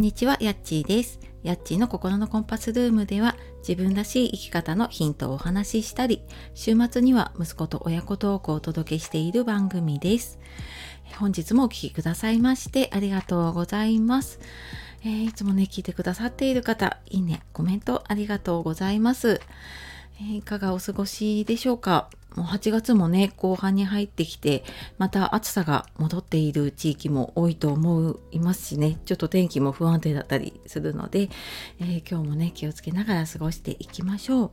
んにちは、やっちーです。やっちーの心のコンパスルームでは自分らしい生き方のヒントをお話ししたり、週末には息子と親子トークをお届けしている番組です。本日もお聴きくださいましてありがとうございます。えーいつもね、聞いてくださっている方、いいね、コメントありがとうございます。えいかがお過ごしでしょうか？もう8月もね、後半に入ってきて、また暑さが戻っている地域も多いと思いますしね、ちょっと天気も不安定だったりするので、えー今日もね、気をつけながら過ごしていきましょう。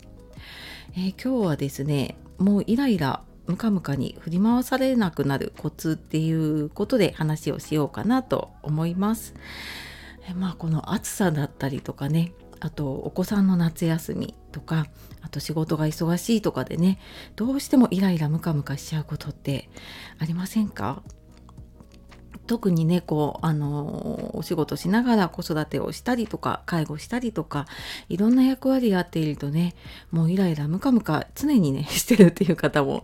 えー今日はですね、もうイライラ、ムカムカに振り回されなくなるコツっていうことで話をしようかなと思います。えまあこの暑さだったりとかねあとお子さんの夏休みとかあと仕事が忙しいとかでねどうしてもイライラムカムカしちゃうことってありませんか？特にねこうあのお仕事しながら子育てをしたりとか介護したりとかいろんな役割やっているとねもうイライラムカムカ常にね してるっていう方も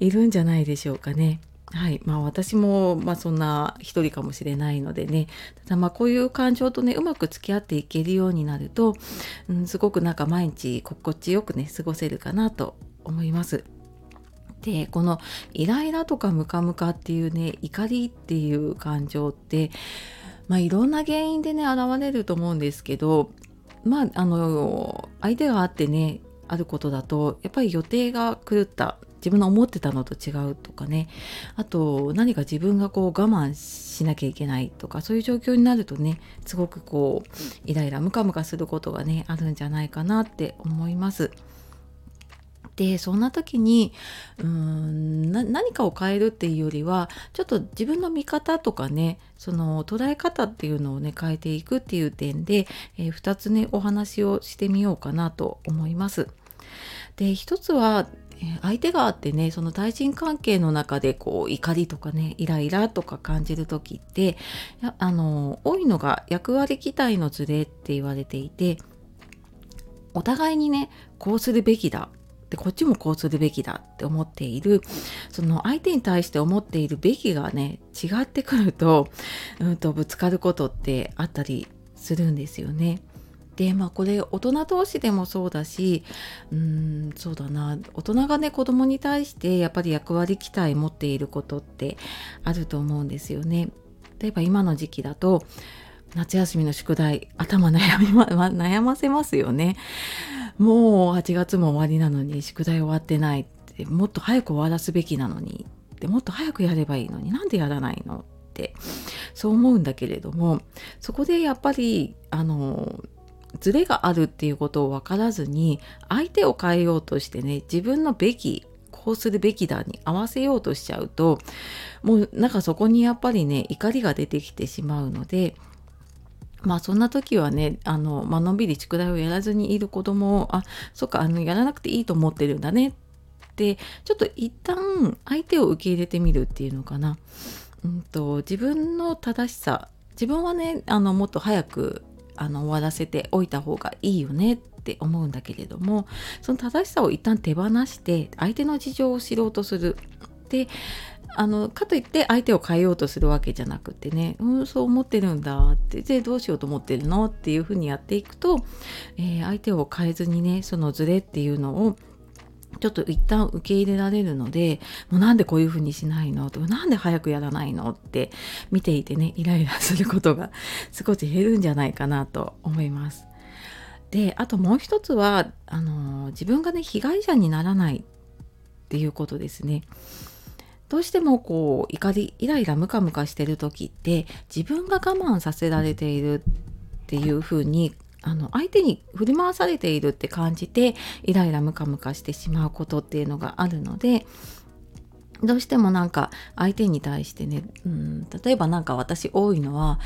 いるんじゃないでしょうかね。はい。まあ私も、まあそんな一人かもしれないのでね。ただまあこういう感情とね、うまく付き合っていけるようになると、うん、すごくなんか毎日心地よくね、過ごせるかなと思います。で、このイライラとかムカムカっていうね、怒りっていう感情って、まあいろんな原因でね、現れると思うんですけど、まああの、相手があってね、あることだと、やっぱり予定が狂った自分の思ってたのと違うとかねあと何か自分がこう我慢しなきゃいけないとかそういう状況になるとねすごくこうイライラムカムカすることがねあるんじゃないかなって思います。でそんな時にうーん何かを変えるっていうよりはちょっと自分の見方とかねその捉え方っていうのをね変えていくっていう点で、え2つねお話をしてみようかなと思います。で一つは相手があってねその対人関係の中でこう怒りとかねイライラとか感じる時ってあの多いのが役割期待のズレって言われていてお互いにねこうするべきだでこっちもこうするべきだって思っているその相手に対して思っているべきがね違ってくると,、うん、とぶつかることってあったりするんですよね。でまあこれ大人同士でもそうだしうんそうだな大人がね子供に対してやっぱり役割期待持っていることってあると思うんですよね。例えば今の時期だと夏休みの宿題頭悩み、ま 悩ませますよね。もう8月も終わりなのに宿題終わってないってもっと早く終わらすべきなのにってもっと早くやればいいのになんでやらないのってそう思うんだけれどもそこでやっぱりあのズレがあるっていうことを分からずに相手を変えようとしてね自分のべきこうするべきだに合わせようとしちゃうともうなんかそこにやっぱりね怒りが出てきてしまうのでまあそんな時はねあの、まあのんびり宿題をやらずにいる子供をあそっかあのやらなくていいと思ってるんだねってちょっと一旦相手を受け入れてみるっていうのかな。うんと自分の正しさ自分はねあのもっと早くあの終わらせておいた方がいいよねって思うんだけれどもその正しさを一旦手放して相手の事情を知ろうとする。であのかといって相手を変えようとするわけじゃなくてね、うん、そう思ってるんだってでどうしようと思ってるのっていうふうにやっていくと、えー相手を変えずにねそのズレっていうのをちょっと一旦受け入れられるのでもうなんでこういうふうにしないの？とかなんで早くやらないの？って見ていてねイライラすることが少し減るんじゃないかなと思います。であともう一つはあの自分がね被害者にならないっていうことですね。どうしてもこう怒りイライラムカムカしてる時って自分が我慢させられているっていうふうにあの相手に振り回されているって感じてイライラムカムカしてしまうことっていうのがあるのでどうしてもなんか相手に対してね、うん、例えばなんか私多いのは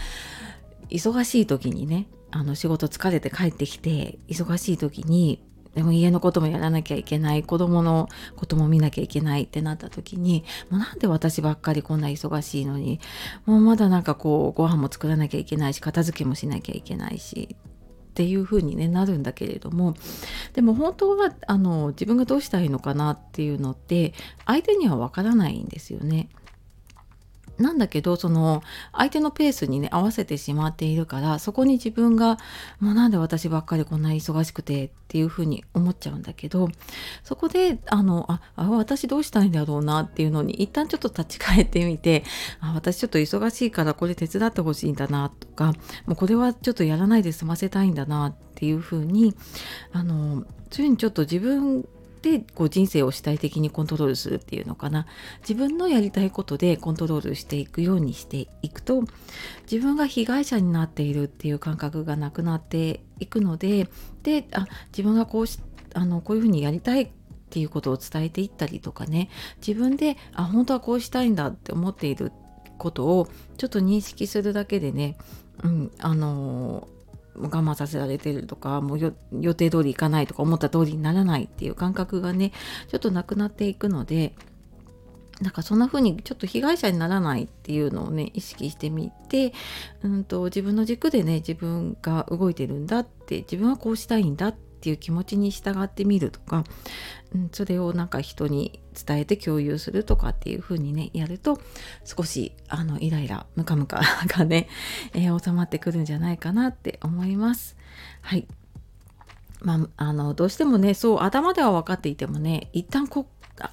忙しい時にねあの仕事疲れて帰ってきて忙しい時にでも家のこともやらなきゃいけない子供のことも見なきゃいけないってなった時にもうなんで私ばっかりこんな忙しいのにもうまだなんかこうご飯も作らなきゃいけないし片付けもしなきゃいけないしっていう風に、ね、なるんだけれどもでも本当はあの自分がどうしたらいいのかなっていうのって相手にはわからないんですよね。なんだけどその相手のペースにね合わせてしまっているからそこに自分がもうなんで私ばっかりこんなに忙しくてっていうふうに思っちゃうんだけどそこであのああ私どうしたいんだろうなっていうのに一旦ちょっと立ち返ってみてあ私ちょっと忙しいからこれ手伝ってほしいんだなとかもうこれはちょっとやらないで済ませたいんだなっていうふうにあのそういにちょっと自分でこう人生を主体的にコントロールするっていうのかな。自分のやりたいことでコントロールしていくようにしていくと自分が被害者になっているっていう感覚がなくなっていくのでであ自分がこうしあのこういうふうにやりたいっていうことを伝えていったりとかね。自分であ本当はこうしたいんだって思っていることをちょっと認識するだけでね、うん、あの我慢させられてるとかもう予定通りいかないとか思った通りにならないっていう感覚がねちょっとなくなっていくのでなんかそんな風にちょっと被害者にならないっていうのをね意識してみて、うんと、自分の軸でね自分が動いてるんだって自分はこうしたいんだってっていう気持ちに従ってみるとか、うん、それをなんか人に伝えて共有するとかっていう風にねやると少しあのイライラムカムカがね、えー、収まってくるんじゃないかなって思います。はいまあ、あのどうしてもねそう頭では分かっていてもね一旦こ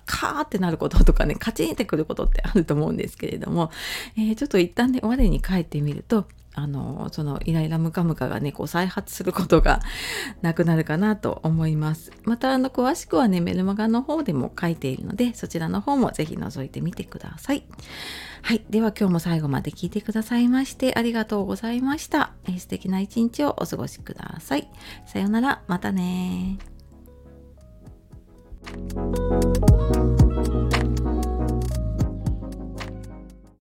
カーってなることとかねカチンってくることってあると思うんですけれども、えー、ちょっと一旦ね我に返ってみるとあのそのイライラムカムカがねこう再発することが なくなるかなと思います。またあの詳しくはねメルマガの方でも書いているのでそちらの方もぜひ覗いてみてください。はい。では今日も最後まで聞いてくださいましてありがとうございました、え、素敵な一日をお過ごしください。さようなら。またね